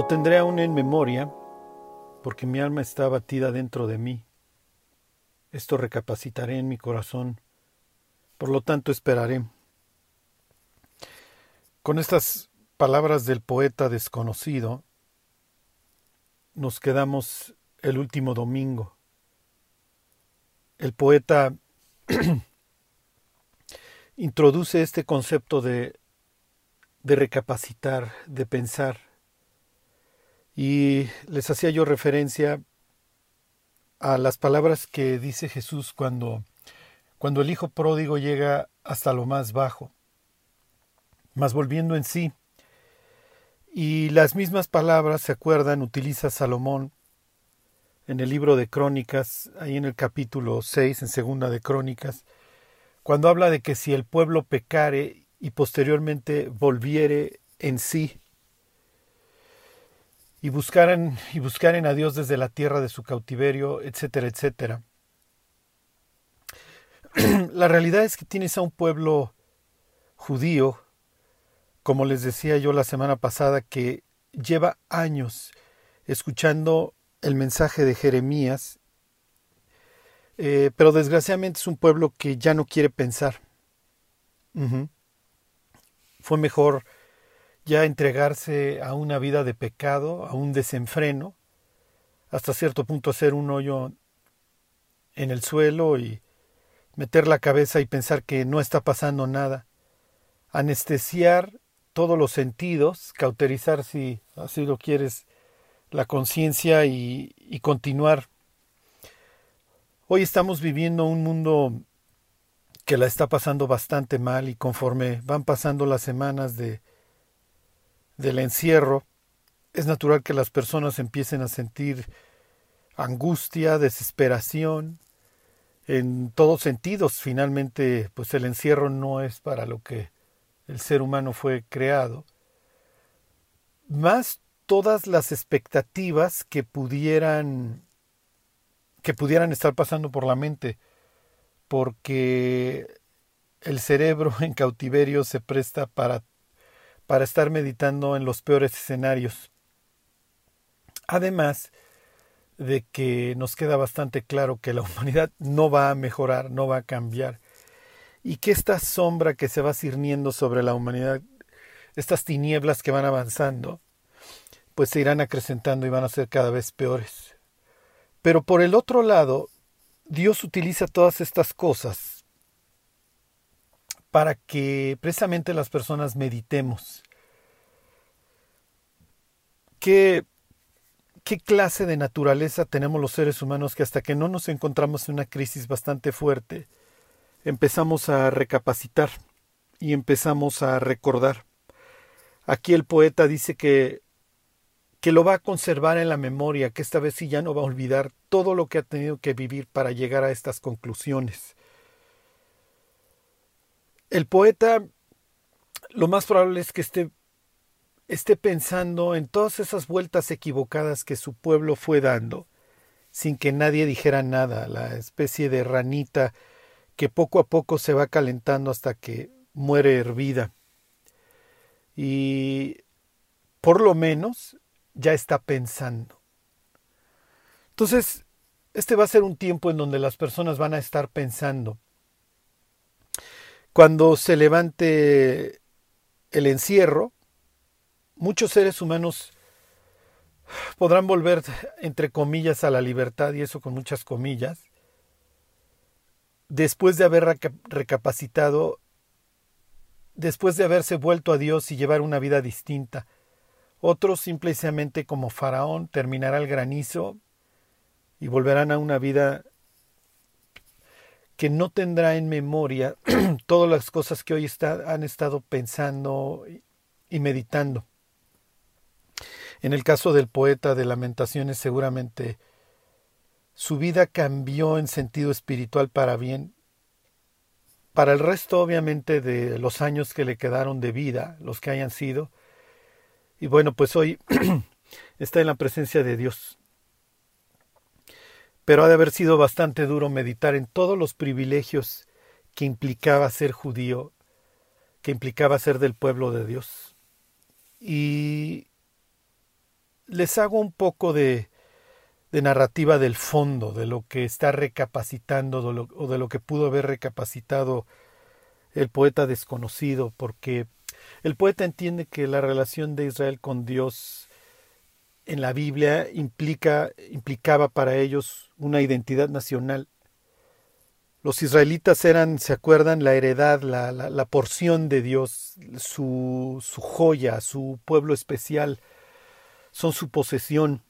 Lo tendré aún en memoria, porque mi alma está abatida dentro de mí. Esto recapacitaré en mi corazón, por lo tanto esperaré. Con estas palabras del poeta desconocido, nos quedamos el último domingo. El poeta introduce este concepto de, de recapacitar, de pensar. Y les hacía yo referencia a las palabras que dice Jesús cuando, cuando el Hijo pródigo llega hasta lo más bajo, más volviendo en sí. Y las mismas palabras, se acuerdan, utiliza Salomón en el libro de Crónicas, ahí en el capítulo 6, en segunda de Crónicas, cuando habla de que si el pueblo pecare y posteriormente volviere en sí y buscaran y buscaren a Dios desde la tierra de su cautiverio, etcétera, etcétera. La realidad es que tienes a un pueblo judío, como les decía yo la semana pasada, que lleva años escuchando el mensaje de Jeremías eh, pero desgraciadamente es un pueblo que ya no quiere pensar. Fue mejor ya entregarse a una vida de pecado, a un desenfreno, hasta cierto punto hacer un hoyo en el suelo y meter la cabeza y pensar que no está pasando nada, anestesiar todos los sentidos, cauterizar si así lo quieres la conciencia y, y continuar. Hoy estamos viviendo un mundo que la está pasando bastante mal y conforme van pasando las semanas de del encierro, es natural que las personas empiecen a sentir angustia, desesperación, en todos sentidos. Finalmente, pues el encierro no es para lo que el ser humano fue creado. Más todas las expectativas que pudieran que pudieran estar pasando por la mente, porque el cerebro en cautiverio se presta para, para estar meditando en los peores escenarios. Además de que nos queda bastante claro que la humanidad no va a mejorar, no va a cambiar, y que esta sombra que se va cirniendo sobre la humanidad, estas tinieblas que van avanzando, pues se irán acrecentando y van a ser cada vez peores. Pero por el otro lado, Dios utiliza todas estas cosas para que precisamente las personas meditemos. ¿Qué, ¿Qué clase de naturaleza tenemos los seres humanos que hasta que no nos encontramos en una crisis bastante fuerte, empezamos a recapacitar y empezamos a recordar? Aquí el poeta dice que que lo va a conservar en la memoria, que esta vez sí ya no va a olvidar todo lo que ha tenido que vivir para llegar a estas conclusiones. El poeta lo más probable es que esté, esté pensando en todas esas vueltas equivocadas que su pueblo fue dando, sin que nadie dijera nada, la especie de ranita que poco a poco se va calentando hasta que muere hervida. Y por lo menos ya está pensando. Entonces, este va a ser un tiempo en donde las personas van a estar pensando. Cuando se levante el encierro, muchos seres humanos podrán volver, entre comillas, a la libertad, y eso con muchas comillas, después de haber recapacitado, después de haberse vuelto a Dios y llevar una vida distinta, otros simplemente como Faraón terminará el granizo y volverán a una vida que no tendrá en memoria todas las cosas que hoy está, han estado pensando y meditando. En el caso del poeta de lamentaciones seguramente su vida cambió en sentido espiritual para bien. Para el resto obviamente de los años que le quedaron de vida, los que hayan sido, y bueno, pues hoy está en la presencia de Dios. Pero ha de haber sido bastante duro meditar en todos los privilegios que implicaba ser judío, que implicaba ser del pueblo de Dios. Y, les hago un poco de, narrativa del fondo, de lo que está recapacitando o de lo que pudo haber recapacitado el poeta desconocido, porque el poeta entiende que la relación de Israel con Dios en la Biblia implica, implicaba para ellos una identidad nacional. Los israelitas eran, ¿se acuerdan?, la heredad, la, la, porción de Dios, su, su joya, su pueblo especial, son su posesión.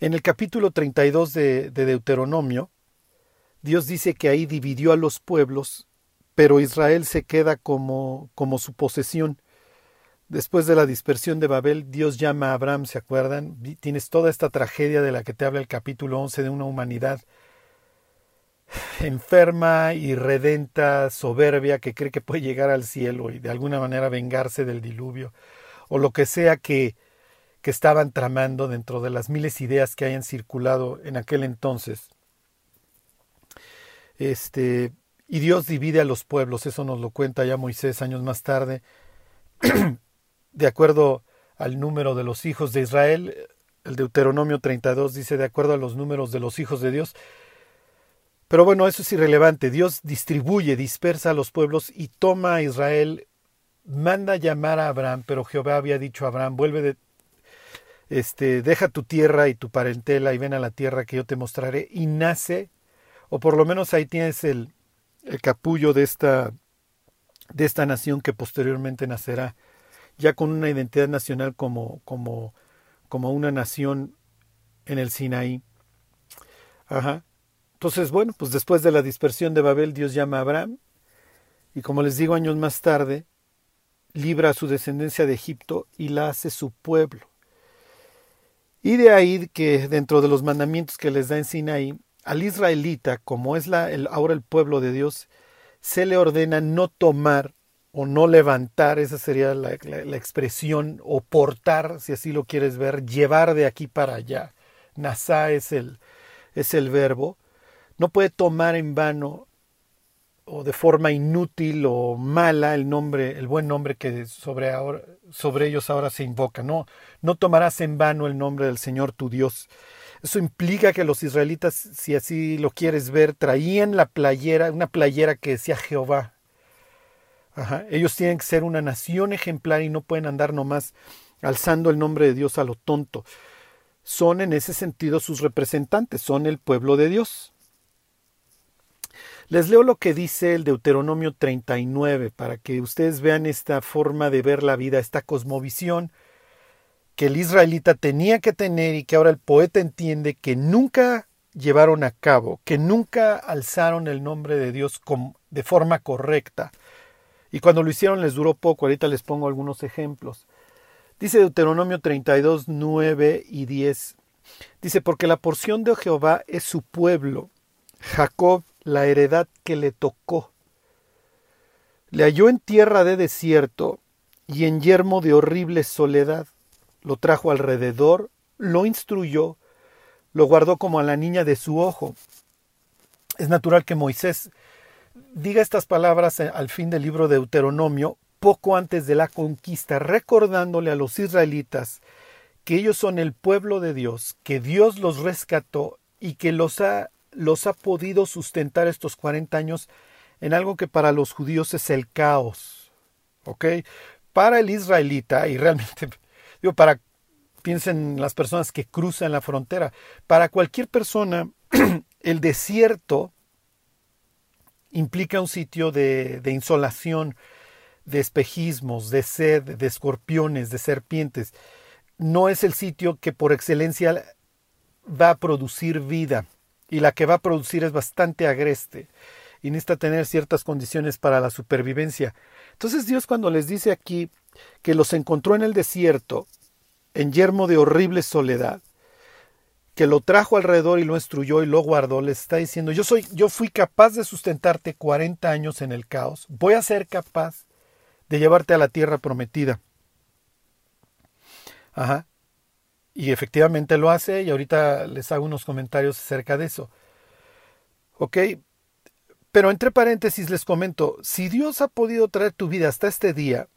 En el capítulo 32 de, de Deuteronomio, Dios dice que ahí dividió a los pueblos pero Israel se queda como, como su posesión. Después de la dispersión de Babel, Dios llama a Abraham, ¿se acuerdan? Tienes toda esta tragedia de la que te habla el capítulo 11 de una humanidad enferma, y redenta, soberbia, que cree que puede llegar al cielo y de alguna manera vengarse del diluvio, o lo que sea que, que estaban tramando dentro de las miles de ideas que hayan circulado en aquel entonces. Este, y Dios divide a los pueblos, eso nos lo cuenta ya Moisés años más tarde, de acuerdo al número de los hijos de Israel, el Deuteronomio 32 dice de acuerdo a los números de los hijos de Dios. Pero bueno, eso es irrelevante. Dios distribuye, dispersa a los pueblos y toma a Israel, manda llamar a Abraham, pero Jehová había dicho a Abraham, vuelve de, este, deja tu tierra y tu parentela y ven a la tierra que yo te mostraré y nace, o por lo menos ahí tienes el, el capullo de esta, de esta nación que posteriormente nacerá, ya con una identidad nacional como, como, como una nación en el Sinaí. Ajá. Entonces, bueno, pues después de la dispersión de Babel, Dios llama a Abraham, y como les digo años más tarde, libra a su descendencia de Egipto y la hace su pueblo. Y de ahí que dentro de los mandamientos que les da en Sinaí, al israelita, como es la, el, ahora el pueblo de Dios, se le ordena no tomar o no levantar, esa sería la, la, expresión, o portar, si así lo quieres ver, llevar de aquí para allá. Nasá es el, es el verbo. No puede tomar en vano o de forma inútil o mala el nombre, el buen nombre que sobre, ahora, sobre ellos ahora se invoca. No, no tomarás en vano el nombre del Señor tu Dios. Eso implica que los israelitas, si así lo quieres ver, traían la playera, una playera que decía Jehová. Ajá. Ellos tienen que ser una nación ejemplar y no pueden andar nomás alzando el nombre de Dios a lo tonto. Son en ese sentido sus representantes, son el pueblo de Dios. Les leo lo que dice el Deuteronomio 39 para que ustedes vean esta forma de ver la vida, esta cosmovisión que el israelita tenía que tener y que ahora el poeta entiende que nunca llevaron a cabo, que nunca alzaron el nombre de Dios de forma correcta. Y cuando lo hicieron les duró poco, ahorita les pongo algunos ejemplos. Dice Deuteronomio 32, 9 y 10. Dice, porque la porción de Jehová es su pueblo, Jacob la heredad que le tocó. Le halló en tierra de desierto y en yermo de horrible soledad lo trajo alrededor, lo instruyó, lo guardó como a la niña de su ojo. Es natural que Moisés diga estas palabras al fin del libro de Deuteronomio, poco antes de la conquista, recordándole a los israelitas que ellos son el pueblo de Dios, que Dios los rescató y que los ha, los ha podido sustentar estos 40 años en algo que para los judíos es el caos. Para el israelita, y realmente Digo, para piensen las personas que cruzan la frontera. Para cualquier persona, el desierto implica un sitio de, de, insolación, de espejismos, de sed, de escorpiones, de serpientes. No es el sitio que por excelencia va a producir vida y la que va a producir es bastante agreste y necesita tener ciertas condiciones para la supervivencia. Entonces Dios cuando les dice aquí que los encontró en el desierto, en yermo de horrible soledad, que lo trajo alrededor y lo instruyó y lo guardó, les está diciendo, yo soy, yo fui capaz de sustentarte 40 años en el caos, voy a ser capaz de llevarte a la tierra prometida. Ajá. Y efectivamente lo hace y ahorita les hago unos comentarios acerca de eso. ¿Ok? Pero entre paréntesis les comento, si Dios ha podido traer tu vida hasta este día,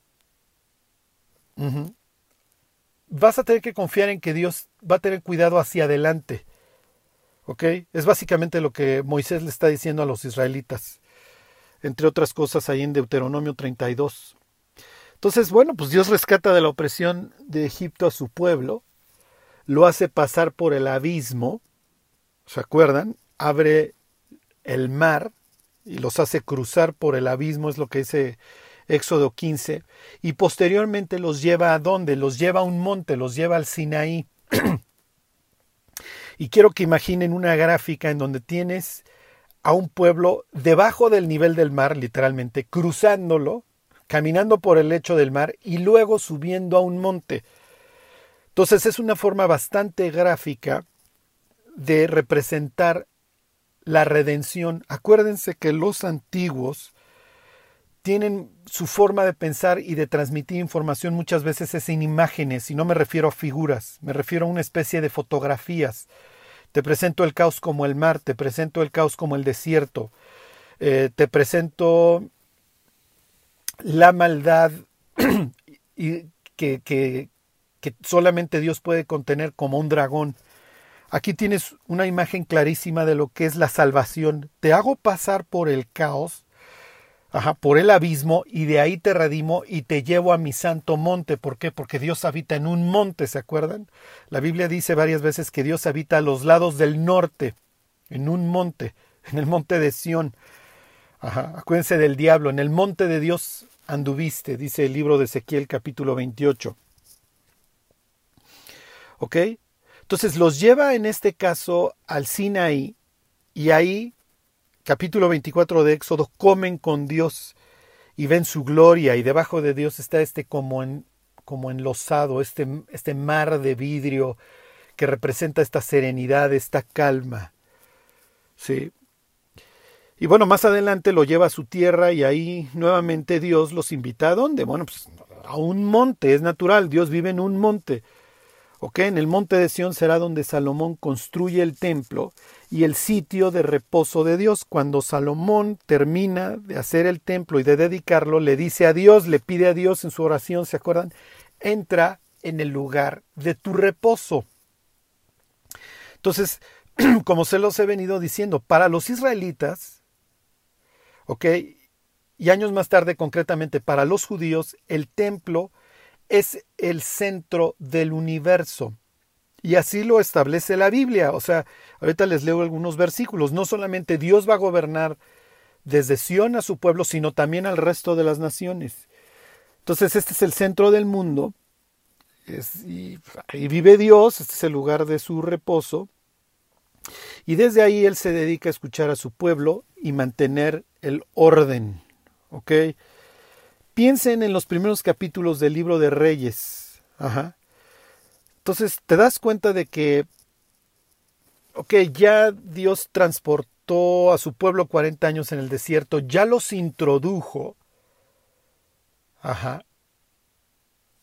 vas a tener que confiar en que Dios va a tener cuidado hacia adelante. ¿Ok? Es básicamente lo que Moisés le está diciendo a los israelitas. Entre otras cosas ahí en Deuteronomio 32. Entonces, bueno, pues Dios rescata de la opresión de Egipto a su pueblo, lo hace pasar por el abismo, ¿se acuerdan? Abre el mar y los hace cruzar por el abismo, es lo que dice Éxodo 15, y posteriormente los lleva a dónde? Los lleva a un monte, los lleva al Sinaí. y quiero que imaginen una gráfica en donde tienes a un pueblo debajo del nivel del mar, literalmente, cruzándolo, caminando por el lecho del mar y luego subiendo a un monte. Entonces es una forma bastante gráfica de representar la redención. Acuérdense que los antiguos tienen su forma de pensar y de transmitir información muchas veces es en imágenes, y no me refiero a figuras, me refiero a una especie de fotografías. Te presento el caos como el mar, te presento el caos como el desierto, eh, te presento la maldad que solamente Dios puede contener como un dragón. Aquí tienes una imagen clarísima de lo que es la salvación. Te hago pasar por el caos Ajá, por el abismo y de ahí te redimo y te llevo a mi santo monte. ¿Por qué? Porque Dios habita en un monte, ¿se acuerdan? La Biblia dice varias veces que Dios habita a los lados del norte, en un monte, en el monte de Sión. Ajá, acuérdense del diablo, en el monte de Dios anduviste, dice el libro de Ezequiel capítulo 28. ¿Ok? Entonces los lleva en este caso al Sinaí y ahí capítulo 24 de Éxodo, comen con Dios y ven su gloria y debajo de Dios está este como en como enlosado, este, este mar de vidrio que representa esta serenidad, esta calma. Sí. Y bueno, más adelante lo lleva a su tierra y ahí nuevamente Dios los invita a dónde? Bueno, pues a un monte, es natural, Dios vive en un monte. En el monte de Sión será donde Salomón construye el templo y el sitio de reposo de Dios. Cuando Salomón termina de hacer el templo y de dedicarlo, le dice a Dios, le pide a Dios en su oración, ¿se acuerdan? Entra en el lugar de tu reposo. Entonces, como se los he venido diciendo, para los israelitas, ¿ok? Y años más tarde, concretamente para los judíos, el templo es el centro del universo. Y así lo establece la Biblia. O sea, ahorita les leo algunos versículos. No solamente Dios va a gobernar desde Sión a su pueblo, sino también al resto de las naciones. Entonces, este es el centro del mundo. y ahí vive Dios, este es el lugar de su reposo. Y desde ahí Él se dedica a escuchar a su pueblo y mantener el orden. ¿Ok? Piensen en los primeros capítulos del libro de Reyes. Ajá. Entonces te das cuenta de que, ok, ya Dios transportó a su pueblo 40 años en el desierto, ya los introdujo. Ajá.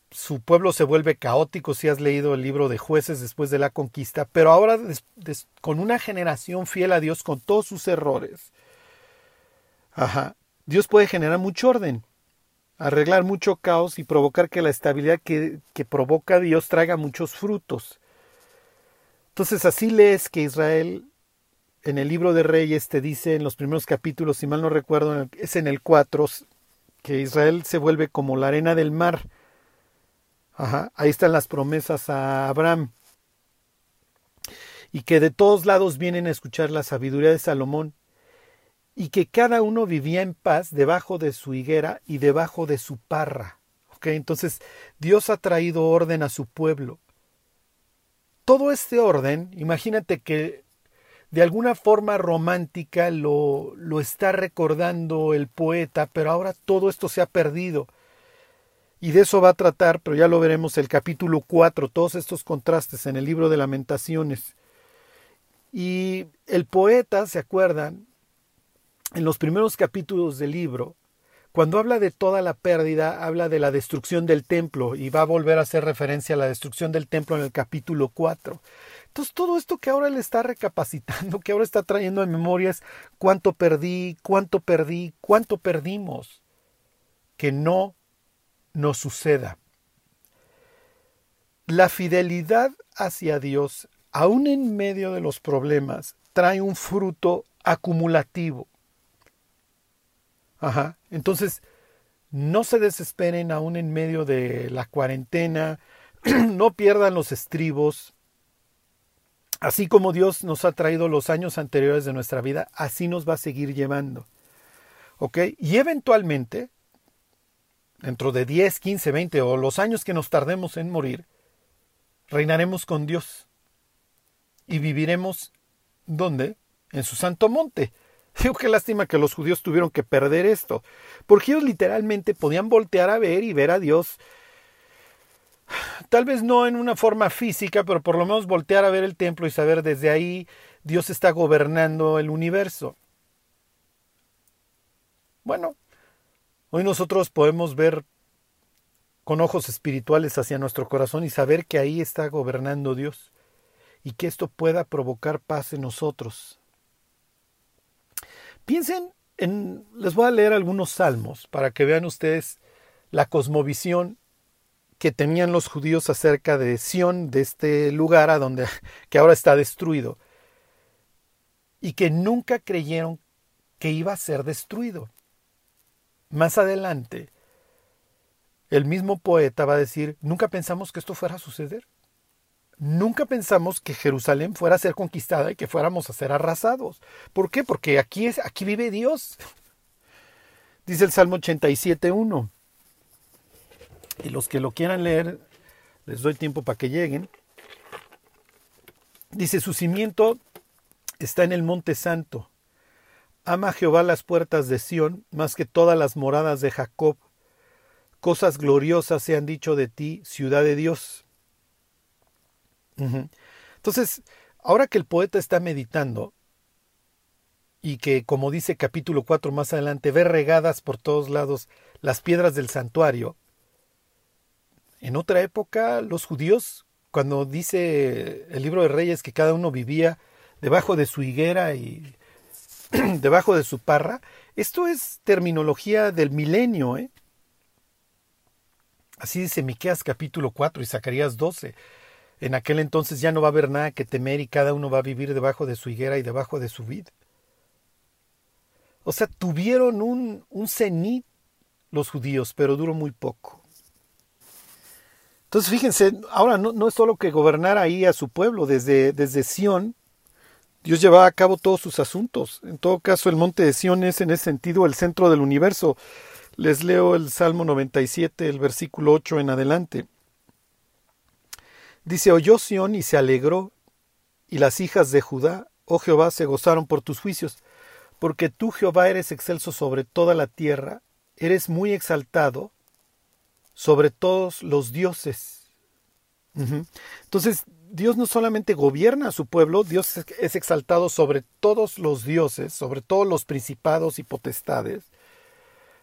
Su pueblo se vuelve caótico si has leído el libro de jueces después de la conquista, pero ahora con una generación fiel a Dios con todos sus errores. Ajá. Dios puede generar mucho orden arreglar mucho caos y provocar que la estabilidad que, que provoca Dios traiga muchos frutos. Entonces así lees que Israel en el libro de Reyes te dice en los primeros capítulos, si mal no recuerdo, es en el 4, que Israel se vuelve como la arena del mar. Ahí están las promesas a Abraham. Y que de todos lados vienen a escuchar la sabiduría de Salomón y que cada uno vivía en paz debajo de su higuera y debajo de su parra. Entonces Dios ha traído orden a su pueblo. Todo este orden, imagínate que de alguna forma romántica lo, lo está recordando el poeta, pero ahora todo esto se ha perdido. Y de eso va a tratar, pero ya lo veremos el capítulo 4, todos estos contrastes en el libro de lamentaciones. Y el poeta, ¿se acuerdan? En los primeros capítulos del libro, cuando habla de toda la pérdida, habla de la destrucción del templo y va a volver a hacer referencia a la destrucción del templo en el capítulo 4. Entonces todo esto que ahora le está recapacitando, que ahora está trayendo en memoria es cuánto perdí, cuánto perdí, cuánto perdimos. Que no nos suceda. la fidelidad hacia Dios, aún en medio de los problemas, trae un fruto acumulativo. Ajá. Entonces, no se desesperen aún en medio de la cuarentena, no pierdan los estribos. Así como Dios nos ha traído los años anteriores de nuestra vida, así nos va a seguir llevando. ¿Ok? Y eventualmente, dentro de 10, 15, 20 o los años que nos tardemos en morir, reinaremos con Dios y viviremos ¿dónde? En su santo monte. Digo, qué lástima que los judíos tuvieron que perder esto, porque ellos literalmente podían voltear a ver y ver a Dios, tal vez no en una forma física, pero por lo menos voltear a ver el templo y saber desde ahí Dios está gobernando el universo. Bueno, hoy nosotros podemos ver con ojos espirituales hacia nuestro corazón y saber que ahí está gobernando Dios y que esto pueda provocar paz en nosotros. Piensen en, les voy a leer algunos salmos para que vean ustedes la cosmovisión que tenían los judíos acerca de Sión, de este lugar a donde que ahora está destruido, y que nunca creyeron que iba a ser destruido. Más adelante, el mismo poeta va a decir, nunca pensamos que esto fuera a suceder. Nunca pensamos que Jerusalén fuera a ser conquistada y que fuéramos a ser arrasados. ¿Por qué? Porque aquí, es, aquí vive Dios. Dice el Salmo 87.1. Y los que lo quieran leer, les doy tiempo para que lleguen. Dice, su cimiento está en el monte santo. Ama Jehová las puertas de Sión más que todas las moradas de Jacob. Cosas gloriosas se han dicho de ti, ciudad de Dios. Entonces, ahora que el poeta está meditando y que, como dice capítulo 4 más adelante, ve regadas por todos lados las piedras del santuario, en otra época los judíos, cuando dice el libro de Reyes que cada uno vivía debajo de su higuera y debajo de su parra, esto es terminología del milenio, ¿eh? Así dice Miqueas capítulo 4 y Zacarías 12. En aquel entonces ya no va a haber nada que temer y cada uno va a vivir debajo de su higuera y debajo de su vid. O sea, tuvieron un, un cenit los judíos, pero duró muy poco. Entonces, fíjense, ahora no, no, es solo que gobernar ahí a su pueblo, desde, desde Sión, Dios llevaba a cabo todos sus asuntos. En todo caso, el monte de Sión es en ese sentido el centro del universo. Les leo el Salmo 97, el versículo 8 en adelante. Dice, oyó Sión y se alegró, y las hijas de Judá, oh Jehová, se gozaron por tus juicios, porque tú, Jehová, eres excelso sobre toda la tierra, eres muy exaltado sobre todos los dioses. Entonces, Dios no solamente gobierna a su pueblo, Dios es exaltado sobre todos los dioses, sobre todos los principados y potestades.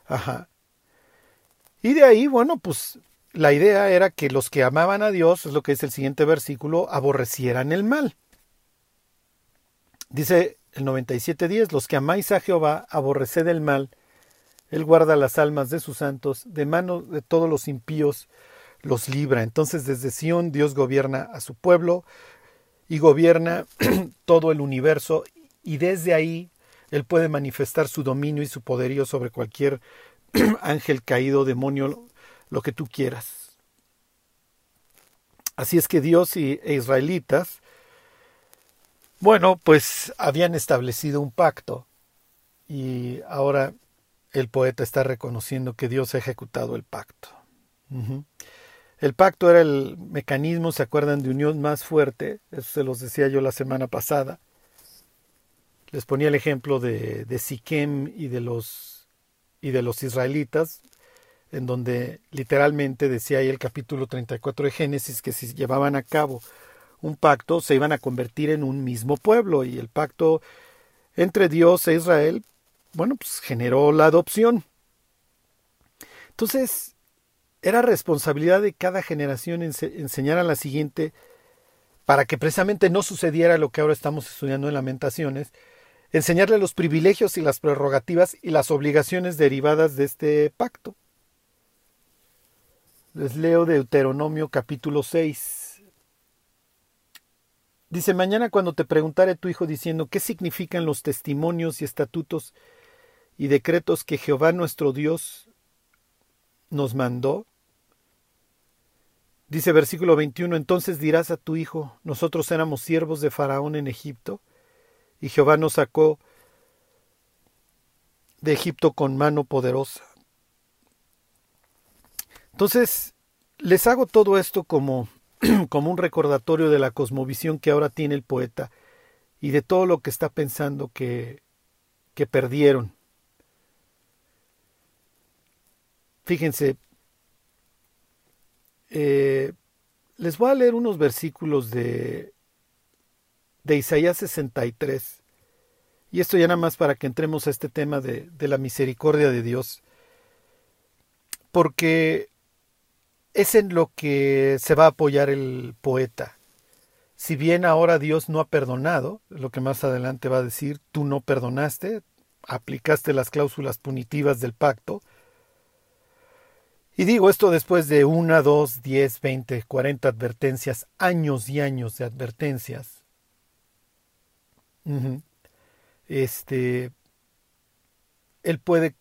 Ajá. Y de ahí, bueno, pues la idea era que los que amaban a Dios, es lo que dice el siguiente versículo, aborrecieran el mal. Dice el 97.10, los que amáis a Jehová, aborreced el mal, Él guarda las almas de sus santos, de mano de todos los impíos los libra. Entonces desde Sión Dios gobierna a su pueblo y gobierna todo el universo y desde ahí Él puede manifestar su dominio y su poderío sobre cualquier ángel caído, demonio, lo que tú quieras. Así es que Dios y e israelitas, bueno, pues habían establecido un pacto y ahora el poeta está reconociendo que Dios ha ejecutado el pacto. El pacto era el mecanismo, ¿se acuerdan?, de unión más fuerte, eso se los decía yo la semana pasada. Les ponía el ejemplo de, de Siquem y de los y de los israelitas, en donde literalmente decía ahí el capítulo 34 de Génesis que si llevaban a cabo un pacto se iban a convertir en un mismo pueblo y el pacto entre Dios e Israel, bueno, pues generó la adopción. Entonces, era responsabilidad de cada generación enseñar a la siguiente para que precisamente no sucediera lo que ahora estamos estudiando en Lamentaciones, enseñarle los privilegios y las prerrogativas y las obligaciones derivadas de este pacto. Les leo Deuteronomio capítulo 6. Dice, mañana cuando te preguntare tu hijo diciendo qué significan los testimonios y estatutos y decretos que Jehová nuestro Dios nos mandó, dice versículo 21, entonces dirás a tu hijo, nosotros éramos siervos de Faraón en Egipto, y Jehová nos sacó de Egipto con mano poderosa. Entonces, les hago todo esto como, como un recordatorio de la cosmovisión que ahora tiene el poeta y de todo lo que está pensando que, que perdieron. Fíjense, eh, les voy a leer unos versículos de, de Isaías 63. Y esto ya nada más para que entremos a este tema de, de la misericordia de Dios. Porque es en lo que se va a apoyar el poeta. Si bien ahora Dios no ha perdonado, lo que más adelante va a decir, tú no perdonaste, aplicaste las cláusulas punitivas del pacto. Y digo esto después de una, dos, diez, veinte, cuarenta advertencias, años y años de advertencias. Este, él puede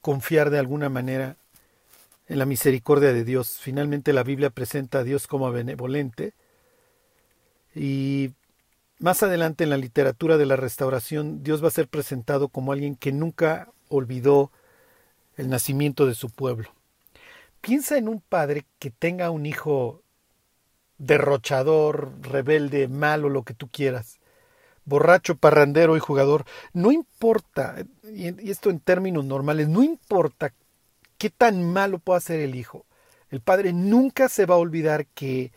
confiar de alguna manera en la misericordia de Dios. Finalmente la Biblia presenta a Dios como benevolente y más adelante en la literatura de la restauración Dios va a ser presentado como alguien que nunca olvidó el nacimiento de su pueblo. Piensa en un padre que tenga un hijo derrochador, rebelde, malo, lo que tú quieras, borracho, parrandero y jugador. No importa, y esto en términos normales, no importa qué tan malo puede ser el hijo. El padre nunca se va a olvidar que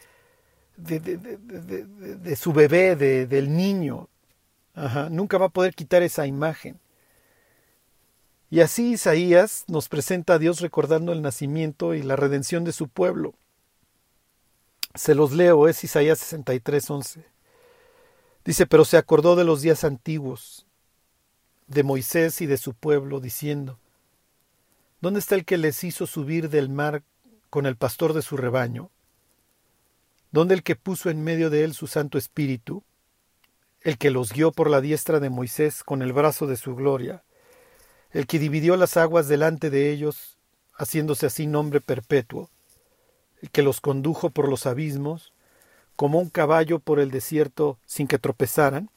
de, de, su bebé, del niño. nunca va a poder quitar esa imagen. Y así Isaías nos presenta a Dios recordando el nacimiento y la redención de su pueblo. Se los leo, es Isaías 63, 11. Dice, pero se acordó de los días antiguos, de Moisés y de su pueblo, diciendo, ¿Dónde está el que les hizo subir del mar con el pastor de su rebaño? ¿Dónde el que puso en medio de él su Santo Espíritu? El que los guió por la diestra de Moisés con el brazo de su gloria, el que dividió las aguas delante de ellos, haciéndose así nombre perpetuo, el que los condujo por los abismos, como un caballo por el desierto sin que tropezaran.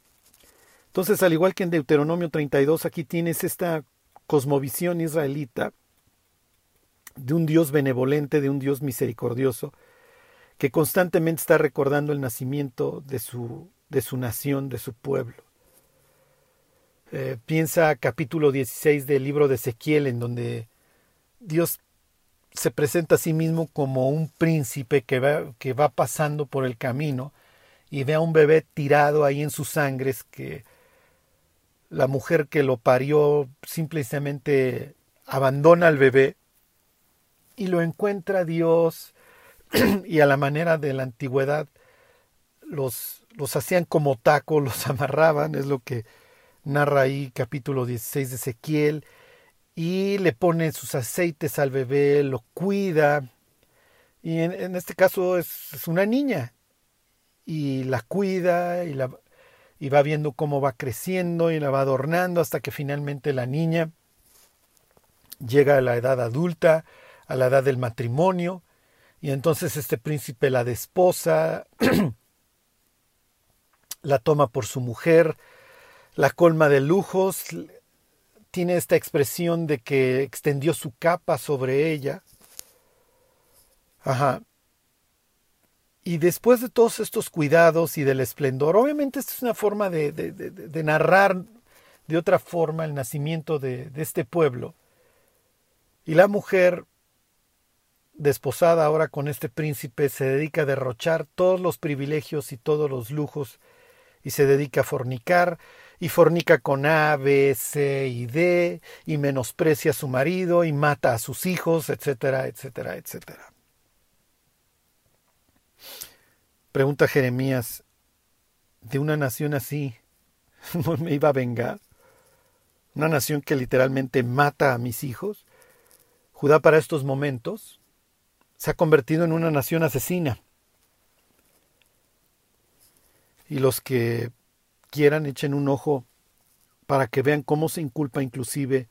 Entonces, al igual que en Deuteronomio 32, aquí tienes esta cosmovisión israelita de un Dios benevolente, de un Dios misericordioso, que constantemente está recordando el nacimiento de su, de su nación, de su pueblo. Eh, piensa capítulo 16 del libro de Ezequiel, en donde Dios se presenta a sí mismo como un príncipe que va, que va pasando por el camino y ve a un bebé tirado ahí en sus sangres que la mujer que lo parió simplemente abandona al bebé y lo encuentra Dios y a la manera de la antigüedad los, los hacían como taco, los amarraban, es lo que narra ahí capítulo 16 de Ezequiel, y le ponen sus aceites al bebé, lo cuida, y en, este caso es, una niña, y la cuida y, la, y va viendo cómo va creciendo y la va adornando hasta que finalmente la niña llega a la edad adulta, a la edad del matrimonio, y entonces este príncipe la desposa, la toma por su mujer, la colma de lujos, tiene esta expresión de que extendió su capa sobre ella. Ajá. Y después de todos estos cuidados y del esplendor, obviamente esta es una forma de, narrar de otra forma el nacimiento de, este pueblo. Y la mujer desposada ahora con este príncipe, se dedica a derrochar todos los privilegios y todos los lujos y se dedica a fornicar y fornica con A, B, C y D y menosprecia a su marido y mata a sus hijos, etcétera, etcétera, etcétera. Pregunta Jeremías, ¿de una nación así no me iba a vengar? ¿Una nación que literalmente mata a mis hijos? Judá para estos momentos se ha convertido en una nación asesina. Y los que quieran echen un ojo para que vean cómo se inculpa inclusive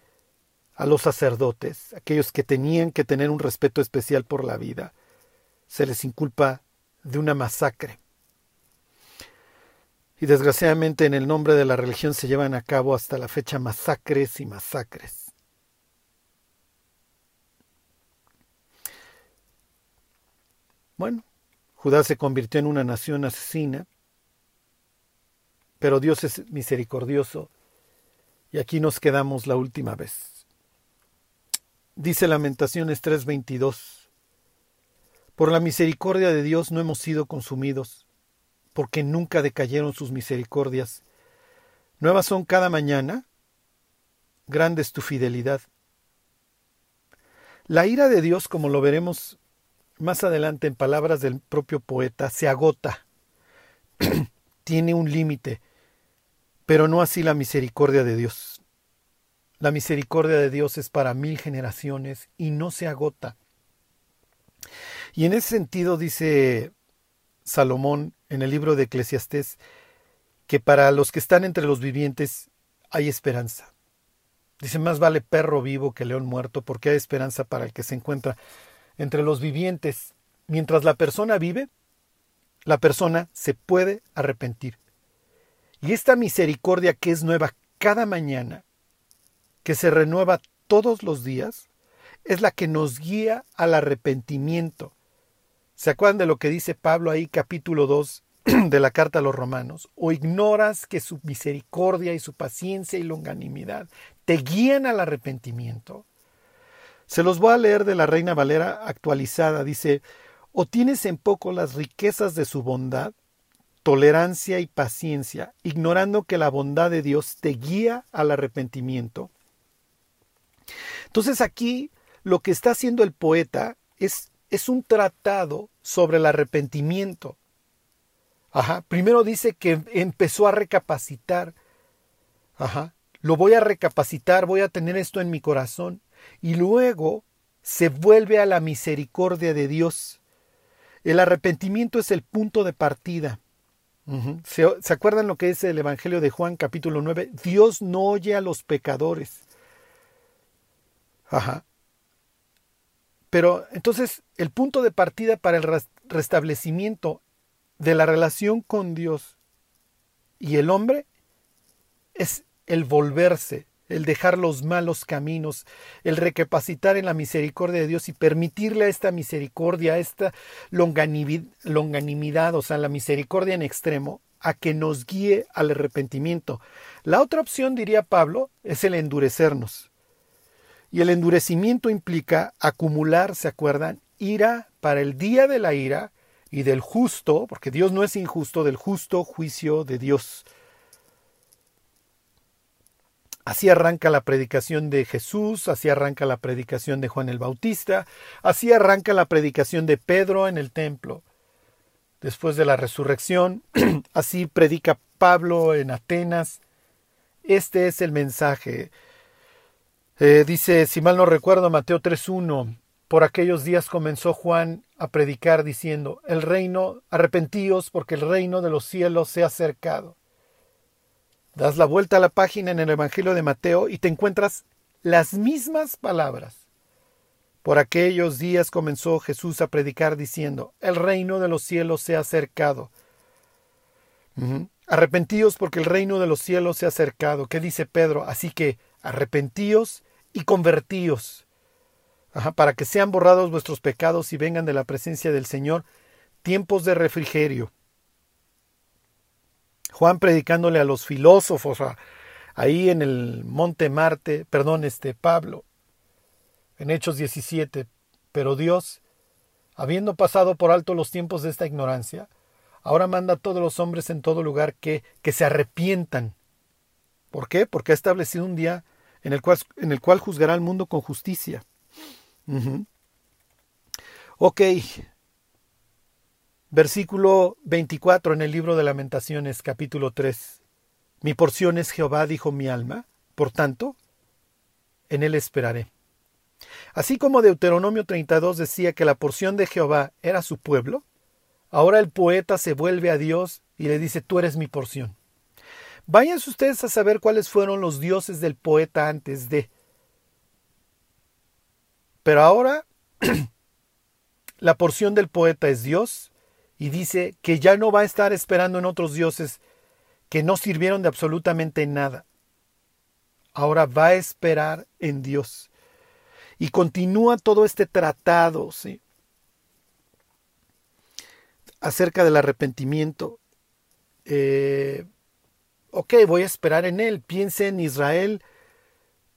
a los sacerdotes, aquellos que tenían que tener un respeto especial por la vida. Se les inculpa de una masacre. Y desgraciadamente en el nombre de la religión se llevan a cabo hasta la fecha masacres y masacres. Bueno, Judá se convirtió en una nación asesina, pero Dios es misericordioso y aquí nos quedamos la última vez. Dice Lamentaciones 3:22, Por la misericordia de Dios no hemos sido consumidos, porque nunca decayeron sus misericordias. Nuevas son cada mañana, grande es tu fidelidad. La ira de Dios, como lo veremos más adelante en palabras del propio poeta, se agota, tiene un límite, pero no así la misericordia de Dios. La misericordia de Dios es para mil generaciones y no se agota. Y en ese sentido dice Salomón en el libro de Eclesiastés que para los que están entre los vivientes hay esperanza. Dice, más vale perro vivo que león muerto, porque hay esperanza para el que se encuentra entre los vivientes. Mientras la persona vive, la persona se puede arrepentir. Y esta misericordia que es nueva cada mañana, que se renueva todos los días, es la que nos guía al arrepentimiento. ¿Se acuerdan de lo que dice Pablo ahí capítulo 2 de la carta a los romanos? ¿O ignoras que su misericordia y su paciencia y longanimidad te guían al arrepentimiento? Se los voy a leer de la Reina Valera actualizada. Dice, o tienes en poco las riquezas de su bondad, tolerancia y paciencia, ignorando que la bondad de Dios te guía al arrepentimiento. Entonces aquí lo que está haciendo el poeta es, es un tratado sobre el arrepentimiento. Ajá. Primero dice que empezó a recapacitar. Ajá. Lo voy a recapacitar, voy a tener esto en mi corazón y luego se vuelve a la misericordia de Dios. El arrepentimiento es el punto de partida. ¿Se, ¿Se, acuerdan lo que es el Evangelio de Juan capítulo 9? Dios no oye a los pecadores. Ajá. Pero entonces el punto de partida para el restablecimiento de la relación con Dios y el hombre es el volverse el dejar los malos caminos, el recapacitar en la misericordia de Dios y permitirle a esta misericordia, a esta longanimidad, o sea, la misericordia en extremo, a que nos guíe al arrepentimiento. La otra opción, diría Pablo, es el endurecernos. Y el endurecimiento implica acumular, ¿se acuerdan? Ira para el día de la ira y del justo, porque Dios no es injusto, del justo juicio de Dios. Así arranca la predicación de Jesús, así arranca la predicación de Juan el Bautista, así arranca la predicación de Pedro en el templo. Después de la resurrección, así predica Pablo en Atenas. Este es el mensaje. Eh, dice, si mal no recuerdo, Mateo 3.1, por aquellos días comenzó Juan a predicar diciendo, el reino, arrepentíos porque el reino de los cielos se ha acercado. Das la vuelta a la página en el Evangelio de Mateo y te encuentras las mismas palabras. Por aquellos días comenzó Jesús a predicar diciendo, el reino de los cielos se ha acercado. Arrepentíos porque el reino de los cielos se ha acercado. ¿Qué dice Pedro? Así que arrepentíos y convertíos, para que sean borrados vuestros pecados y vengan de la presencia del Señor tiempos de refrigerio. Juan predicándole a los filósofos, ahí en el monte Marte, perdón, este Pablo, en Hechos 17, pero Dios, habiendo pasado por alto los tiempos de esta ignorancia, ahora manda a todos los hombres en todo lugar que, que se arrepientan. ¿Por qué? Porque ha establecido un día en el cual, en el cual juzgará al mundo con justicia. Ok, Versículo 24 en el libro de Lamentaciones, capítulo 3. Mi porción es Jehová, dijo mi alma, por tanto, en él esperaré. Así como Deuteronomio 32 decía que la porción de Jehová era su pueblo, ahora el poeta se vuelve a Dios y le dice, tú eres mi porción. Vayan ustedes a saber cuáles fueron los dioses del poeta antes de. Pero ahora la porción del poeta es Dios y dice que ya no va a estar esperando en otros dioses que no sirvieron de absolutamente nada. Ahora va a esperar en Dios. Y continúa todo este tratado ¿sí? acerca del arrepentimiento. Eh, ok, voy a esperar en él. Piense en Israel,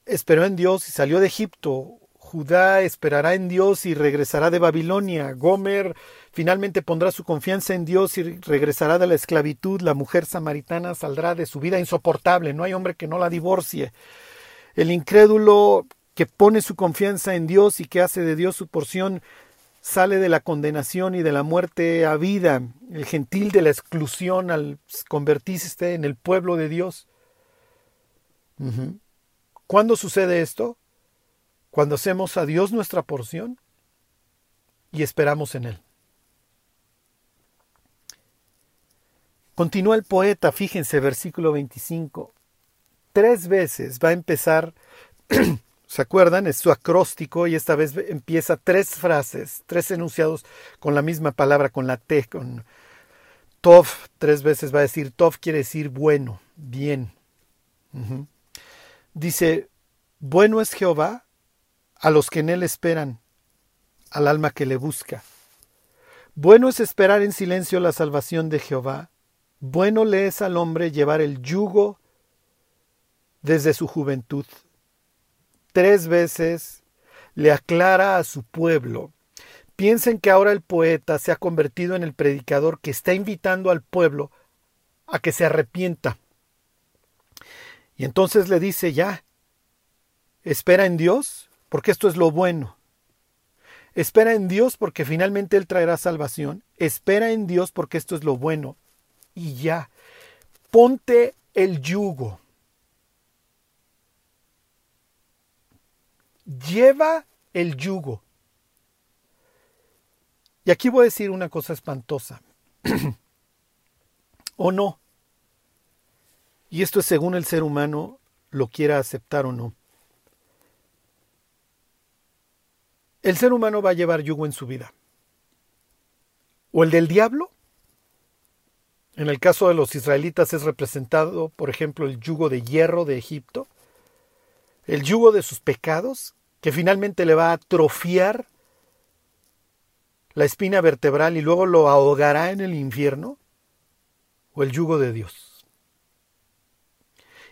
esperó en Dios y salió de Egipto. Judá esperará en Dios y regresará de Babilonia. Gomer finalmente pondrá su confianza en Dios y regresará de la esclavitud. La mujer samaritana saldrá de su vida insoportable. No hay hombre que no la divorcie. El incrédulo que pone su confianza en Dios y que hace de Dios su porción sale de la condenación y de la muerte a vida, el gentil de la exclusión al convertirse en el pueblo de Dios. ¿Cuándo sucede esto? Cuando hacemos a Dios nuestra porción y esperamos en Él. Continúa el poeta, fíjense, versículo 25. Tres veces va a empezar ¿Se acuerdan? Es su acróstico y esta vez empieza tres frases, tres enunciados con la misma palabra, con la T, con Tov. Tres veces va a decir Tov quiere decir bueno, bien. Dice, bueno es Jehová a los que en él esperan, al alma que le busca. Bueno es esperar en silencio la salvación de Jehová. Bueno le es al hombre llevar el yugo desde su juventud tres veces le aclara a su pueblo. Piensen que ahora el poeta se ha convertido en el predicador que está invitando al pueblo a que se arrepienta. Y entonces le dice ya, espera en Dios, porque esto es lo bueno. Espera en Dios porque finalmente Él traerá salvación. Espera en Dios porque esto es lo bueno. Y ya, ponte el yugo. lleva el yugo. Y aquí voy a decir una cosa espantosa. o no. Y esto es según el ser humano lo quiera aceptar o no. El ser humano va a llevar yugo en su vida. O el del diablo. En el caso de los israelitas es representado, por ejemplo, el yugo de hierro de Egipto, el yugo de sus pecados, que finalmente le va a atrofiar la espina vertebral y luego lo ahogará en el infierno, o el yugo de Dios.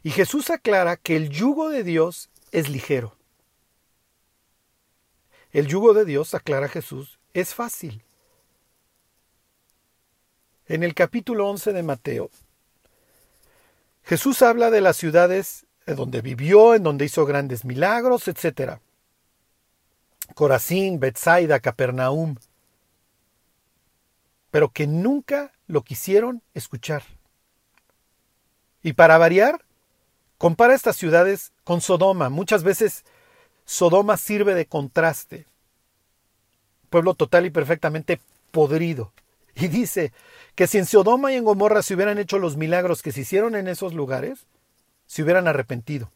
Y Jesús aclara que el yugo de Dios es ligero. El yugo de Dios, aclara Jesús, es fácil. En el capítulo 11 de Mateo, Jesús habla de las ciudades donde vivió, en donde hizo grandes milagros, etc. Corazín, Bethsaida, Capernaum, pero que nunca lo quisieron escuchar. Y para variar, compara estas ciudades con Sodoma. Muchas veces Sodoma sirve de contraste. Pueblo total y perfectamente podrido. Y dice que si en Sodoma y en Gomorra se hubieran hecho los milagros que se hicieron en esos lugares, se hubieran arrepentido.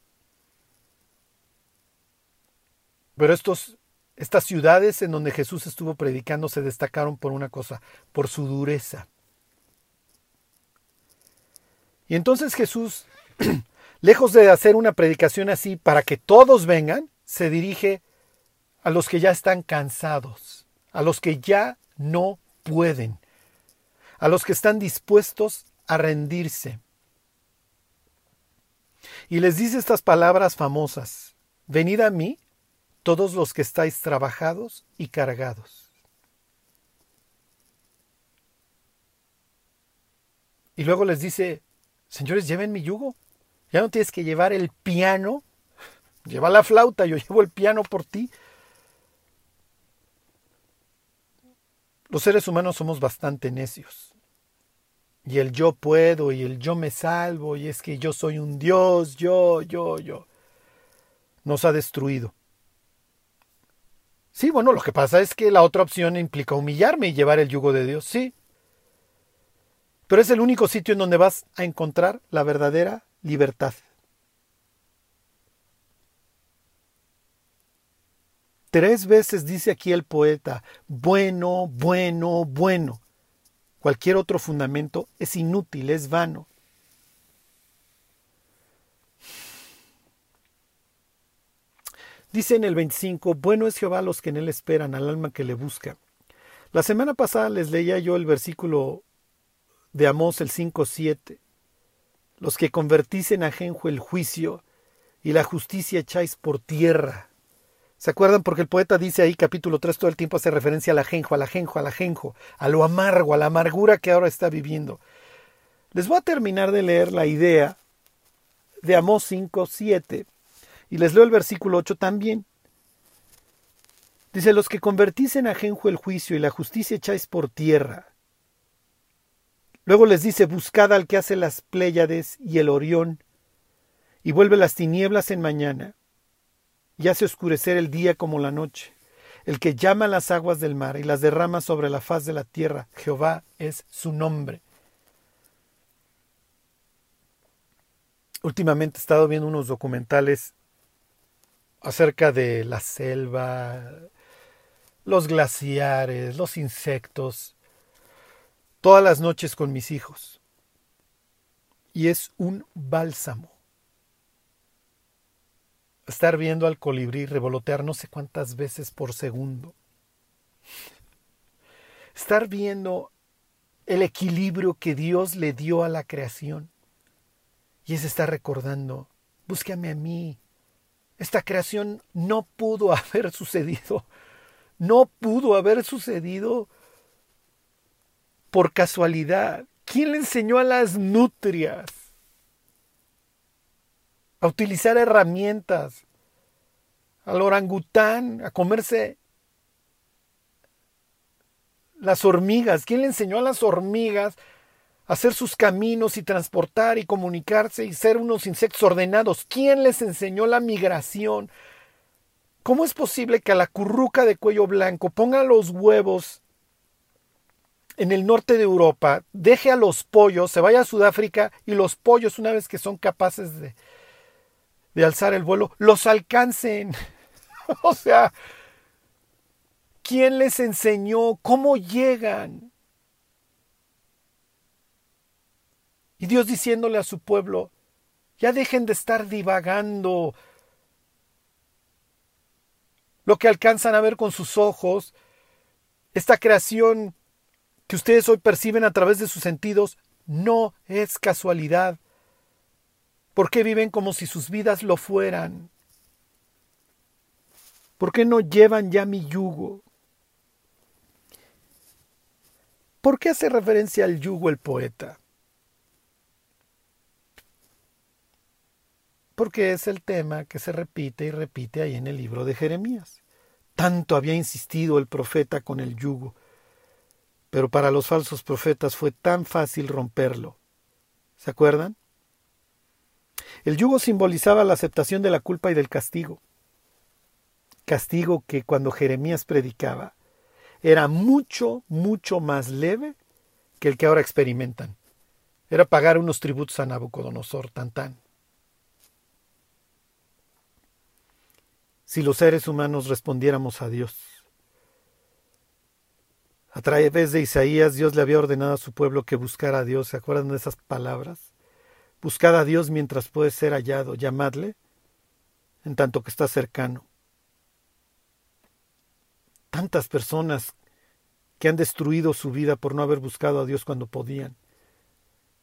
Pero estos estas ciudades en donde Jesús estuvo predicando se destacaron por una cosa, por su dureza. Y entonces Jesús, lejos de hacer una predicación así para que todos vengan, se dirige a los que ya están cansados, a los que ya no pueden, a los que están dispuestos a rendirse. Y les dice estas palabras famosas, venid a mí todos los que estáis trabajados y cargados. Y luego les dice, señores, lleven mi yugo. Ya no tienes que llevar el piano. Lleva la flauta, yo llevo el piano por ti. Los seres humanos somos bastante necios. Y el yo puedo y el yo me salvo y es que yo soy un Dios, yo, yo, yo. Nos ha destruido. Sí, bueno, lo que pasa es que la otra opción implica humillarme y llevar el yugo de Dios, sí. Pero es el único sitio en donde vas a encontrar la verdadera libertad. Tres veces dice aquí el poeta, bueno, bueno, bueno. Cualquier otro fundamento es inútil, es vano. Dice en el 25, bueno es Jehová los que en él esperan, al alma que le busca. La semana pasada les leía yo el versículo de Amós el 5.7. Los que convertís en ajenjo el juicio y la justicia echáis por tierra. ¿Se acuerdan? Porque el poeta dice ahí, capítulo 3, todo el tiempo hace referencia al ajenjo, al ajenjo, al ajenjo, a lo amargo, a la amargura que ahora está viviendo. Les voy a terminar de leer la idea de Amós 5.7 y les leo el versículo 8 también. Dice, los que convertís en ajenjo el juicio y la justicia echáis por tierra. Luego les dice, buscad al que hace las Pléyades y el Orión, y vuelve las tinieblas en mañana, y hace oscurecer el día como la noche, el que llama las aguas del mar y las derrama sobre la faz de la tierra. Jehová es su nombre. Últimamente he estado viendo unos documentales acerca de la selva, los glaciares, los insectos, todas las noches con mis hijos. Y es un bálsamo. Estar viendo al colibrí revolotear no sé cuántas veces por segundo. Estar viendo el equilibrio que Dios le dio a la creación. Y es estar recordando, búscame a mí, esta creación no pudo haber sucedido. No pudo haber sucedido por casualidad. ¿Quién le enseñó a las nutrias a utilizar herramientas? Al orangután a comerse las hormigas. ¿Quién le enseñó a las hormigas hacer sus caminos y transportar y comunicarse y ser unos insectos ordenados. ¿Quién les enseñó la migración? ¿Cómo es posible que a la curruca de cuello blanco ponga los huevos en el norte de Europa, deje a los pollos, se vaya a Sudáfrica y los pollos, una vez que son capaces de, de alzar el vuelo, los alcancen? o sea, ¿quién les enseñó? ¿Cómo llegan? Y Dios diciéndole a su pueblo, ya dejen de estar divagando. Lo que alcanzan a ver con sus ojos, esta creación que ustedes hoy perciben a través de sus sentidos, no es casualidad. ¿Por qué viven como si sus vidas lo fueran? ¿Por qué no llevan ya mi yugo? ¿Por qué hace referencia al yugo el poeta? porque es el tema que se repite y repite ahí en el libro de Jeremías. Tanto había insistido el profeta con el yugo, pero para los falsos profetas fue tan fácil romperlo. ¿Se acuerdan? El yugo simbolizaba la aceptación de la culpa y del castigo. Castigo que cuando Jeremías predicaba era mucho, mucho más leve que el que ahora experimentan. Era pagar unos tributos a Nabucodonosor, tan tan. si los seres humanos respondiéramos a Dios. A través de Isaías, Dios le había ordenado a su pueblo que buscara a Dios. ¿Se acuerdan de esas palabras? Buscad a Dios mientras puede ser hallado, llamadle en tanto que está cercano. Tantas personas que han destruido su vida por no haber buscado a Dios cuando podían.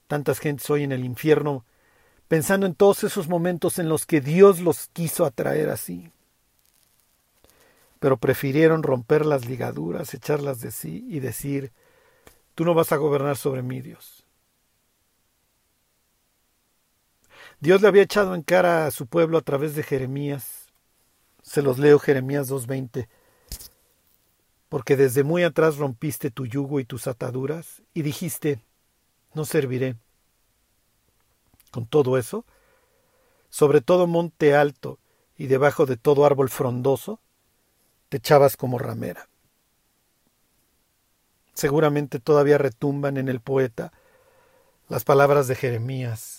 Tantas gentes hoy en el infierno pensando en todos esos momentos en los que Dios los quiso atraer así pero prefirieron romper las ligaduras, echarlas de sí y decir, tú no vas a gobernar sobre mí, Dios. Dios le había echado en cara a su pueblo a través de Jeremías. Se los leo Jeremías 2.20. Porque desde muy atrás rompiste tu yugo y tus ataduras y dijiste, no serviré. Con todo eso, sobre todo monte alto y debajo de todo árbol frondoso, te echabas como ramera. Seguramente todavía retumban en el poeta las palabras de Jeremías.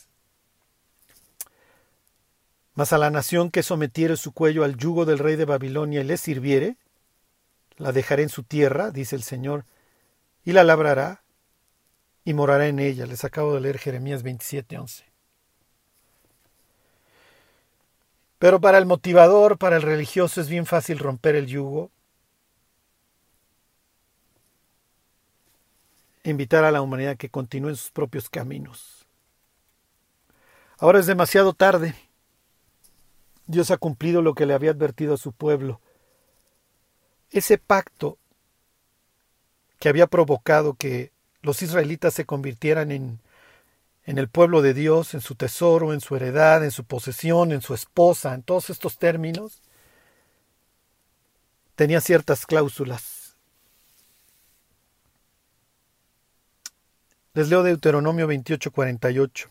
Mas a la nación que sometiere su cuello al yugo del rey de Babilonia y le sirviere, la dejaré en su tierra, dice el Señor, y la labrará y morará en ella. Les acabo de leer Jeremías 27:11. Pero para el motivador, para el religioso, es bien fácil romper el yugo invitar a la humanidad que continúe en sus propios caminos. Ahora es demasiado tarde. Dios ha cumplido lo que le había advertido a su pueblo. Ese pacto que había provocado que los israelitas se convirtieran en, en el pueblo de Dios, en su tesoro, en su heredad, en su posesión, en su esposa, en todos estos términos, tenía ciertas cláusulas. Les leo Deuteronomio 28:48.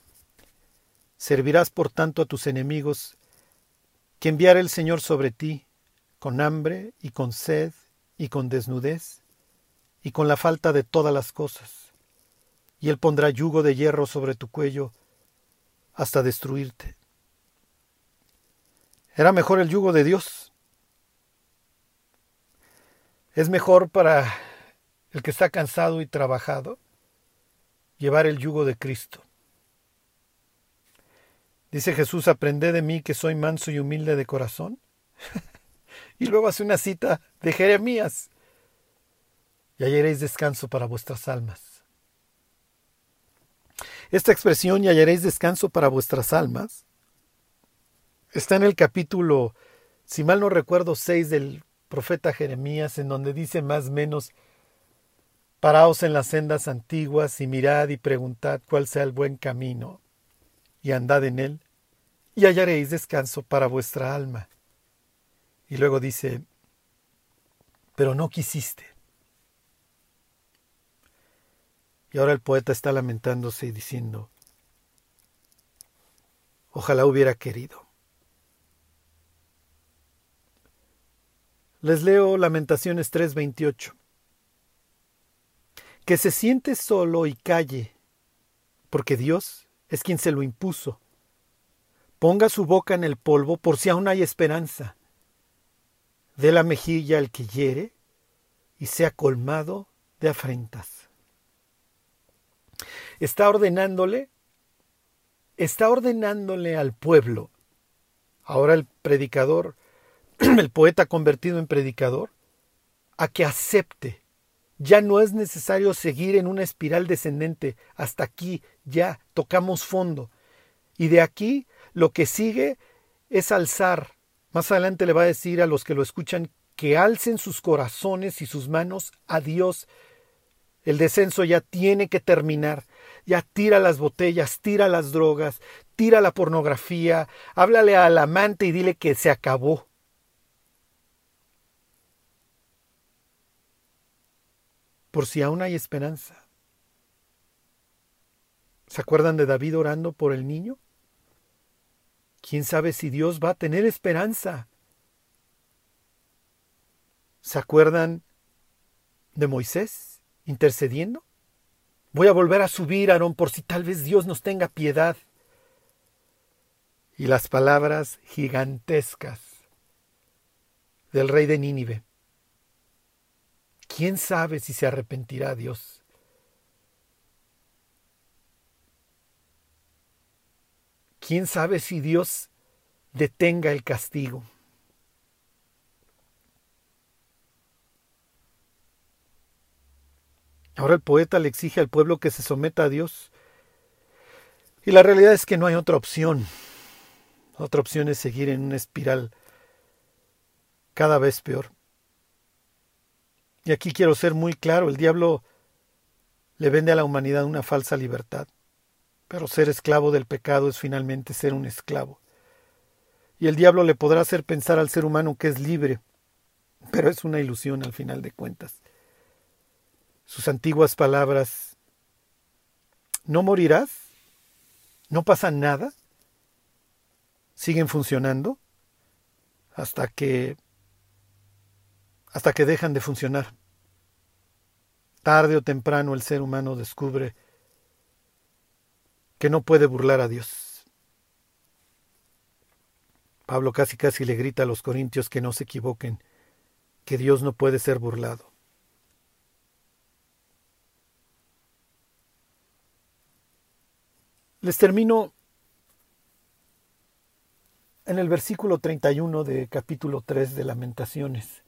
Servirás por tanto a tus enemigos, que enviará el Señor sobre ti, con hambre y con sed y con desnudez, y con la falta de todas las cosas. Y él pondrá yugo de hierro sobre tu cuello hasta destruirte. Era mejor el yugo de Dios. Es mejor para el que está cansado y trabajado llevar el yugo de Cristo. Dice Jesús, aprended de mí que soy manso y humilde de corazón. y luego hace una cita de Jeremías. Y hallaréis descanso para vuestras almas. Esta expresión, y hallaréis descanso para vuestras almas, está en el capítulo, si mal no recuerdo, 6 del profeta Jeremías, en donde dice más o menos, Paraos en las sendas antiguas y mirad y preguntad cuál sea el buen camino, y andad en él, y hallaréis descanso para vuestra alma. Y luego dice, pero no quisiste. Y ahora el poeta está lamentándose y diciendo, ojalá hubiera querido. Les leo Lamentaciones 3:28 que se siente solo y calle, porque Dios es quien se lo impuso. Ponga su boca en el polvo por si aún hay esperanza. Dé la mejilla al que hiere y sea colmado de afrentas. Está ordenándole, está ordenándole al pueblo, ahora el predicador, el poeta convertido en predicador, a que acepte ya no es necesario seguir en una espiral descendente. Hasta aquí ya tocamos fondo. Y de aquí lo que sigue es alzar. Más adelante le va a decir a los que lo escuchan que alcen sus corazones y sus manos a Dios. El descenso ya tiene que terminar. Ya tira las botellas, tira las drogas, tira la pornografía, háblale al amante y dile que se acabó. por si aún hay esperanza. ¿Se acuerdan de David orando por el niño? ¿Quién sabe si Dios va a tener esperanza? ¿Se acuerdan de Moisés intercediendo? Voy a volver a subir, Aarón, por si tal vez Dios nos tenga piedad. Y las palabras gigantescas del rey de Nínive. ¿Quién sabe si se arrepentirá Dios? ¿Quién sabe si Dios detenga el castigo? Ahora el poeta le exige al pueblo que se someta a Dios. Y la realidad es que no hay otra opción. Otra opción es seguir en una espiral cada vez peor. Y aquí quiero ser muy claro, el diablo le vende a la humanidad una falsa libertad, pero ser esclavo del pecado es finalmente ser un esclavo. Y el diablo le podrá hacer pensar al ser humano que es libre, pero es una ilusión al final de cuentas. Sus antiguas palabras, ¿no morirás? ¿No pasa nada? siguen funcionando hasta que hasta que dejan de funcionar. Tarde o temprano el ser humano descubre que no puede burlar a Dios. Pablo casi casi le grita a los corintios que no se equivoquen, que Dios no puede ser burlado. Les termino en el versículo 31 de capítulo 3 de Lamentaciones.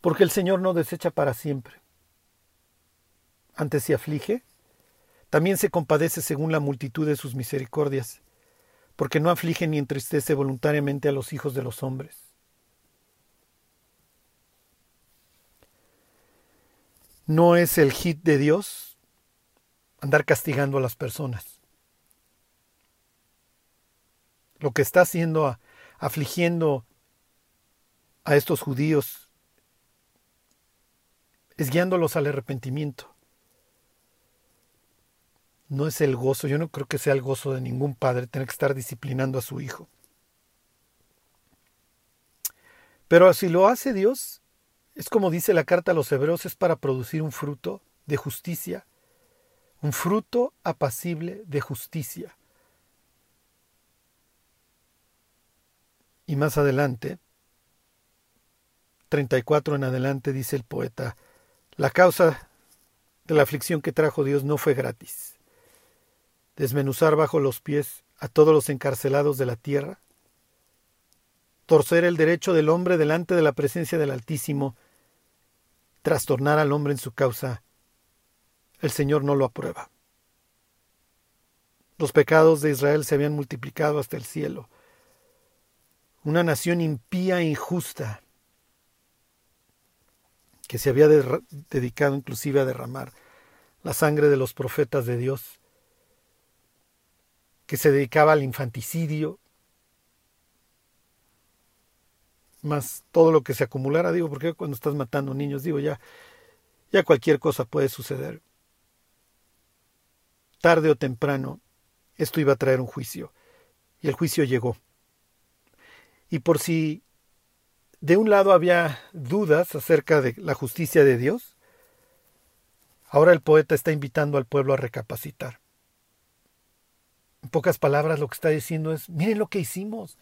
Porque el Señor no desecha para siempre. Antes se aflige, también se compadece según la multitud de sus misericordias, porque no aflige ni entristece voluntariamente a los hijos de los hombres. No es el hit de Dios andar castigando a las personas. Lo que está haciendo, afligiendo a estos judíos, es guiándolos al arrepentimiento. No es el gozo, yo no creo que sea el gozo de ningún padre tener que estar disciplinando a su hijo. Pero si lo hace Dios, es como dice la carta a los hebreos, es para producir un fruto de justicia un fruto apacible de justicia. Y más adelante, 34 en adelante, dice el poeta, la causa de la aflicción que trajo Dios no fue gratis. Desmenuzar bajo los pies a todos los encarcelados de la tierra, torcer el derecho del hombre delante de la presencia del Altísimo, trastornar al hombre en su causa, el Señor no lo aprueba. Los pecados de Israel se habían multiplicado hasta el cielo. Una nación impía e injusta que se había dedicado inclusive a derramar la sangre de los profetas de Dios, que se dedicaba al infanticidio, más todo lo que se acumulara, digo, porque cuando estás matando niños, digo, ya, ya cualquier cosa puede suceder tarde o temprano, esto iba a traer un juicio. Y el juicio llegó. Y por si de un lado había dudas acerca de la justicia de Dios, ahora el poeta está invitando al pueblo a recapacitar. En pocas palabras lo que está diciendo es, miren lo que hicimos.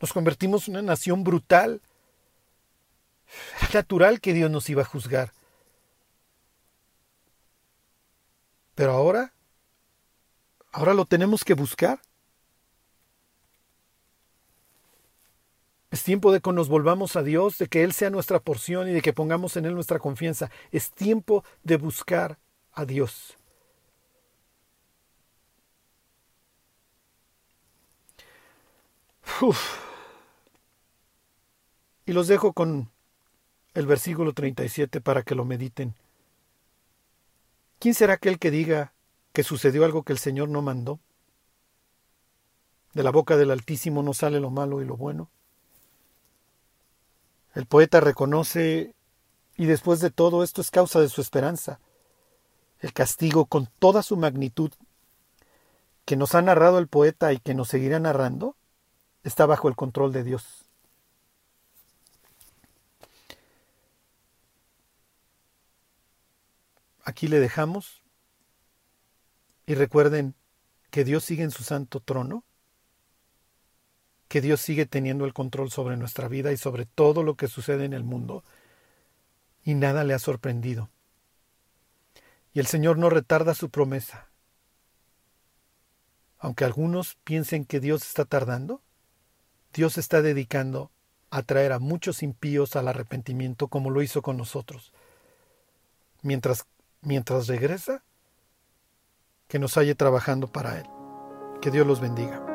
Nos convertimos en una nación brutal. Era natural que Dios nos iba a juzgar. Pero ahora, ahora lo tenemos que buscar. Es tiempo de que nos volvamos a Dios, de que Él sea nuestra porción y de que pongamos en Él nuestra confianza. Es tiempo de buscar a Dios. Y los dejo con el versículo 37 para que lo mediten. ¿Quién será aquel que diga que sucedió algo que el Señor no mandó? De la boca del Altísimo no sale lo malo y lo bueno. El poeta reconoce, y después de todo esto es causa de su esperanza, el castigo con toda su magnitud que nos ha narrado el poeta y que nos seguirá narrando, está bajo el control de Dios. Aquí le dejamos y recuerden que Dios sigue en su santo trono, que Dios sigue teniendo el control sobre nuestra vida y sobre todo lo que sucede en el mundo, y nada le ha sorprendido. Y el Señor no retarda su promesa. Aunque algunos piensen que Dios está tardando, Dios está dedicando a traer a muchos impíos al arrepentimiento como lo hizo con nosotros. Mientras mientras regresa, que nos halle trabajando para Él. Que Dios los bendiga.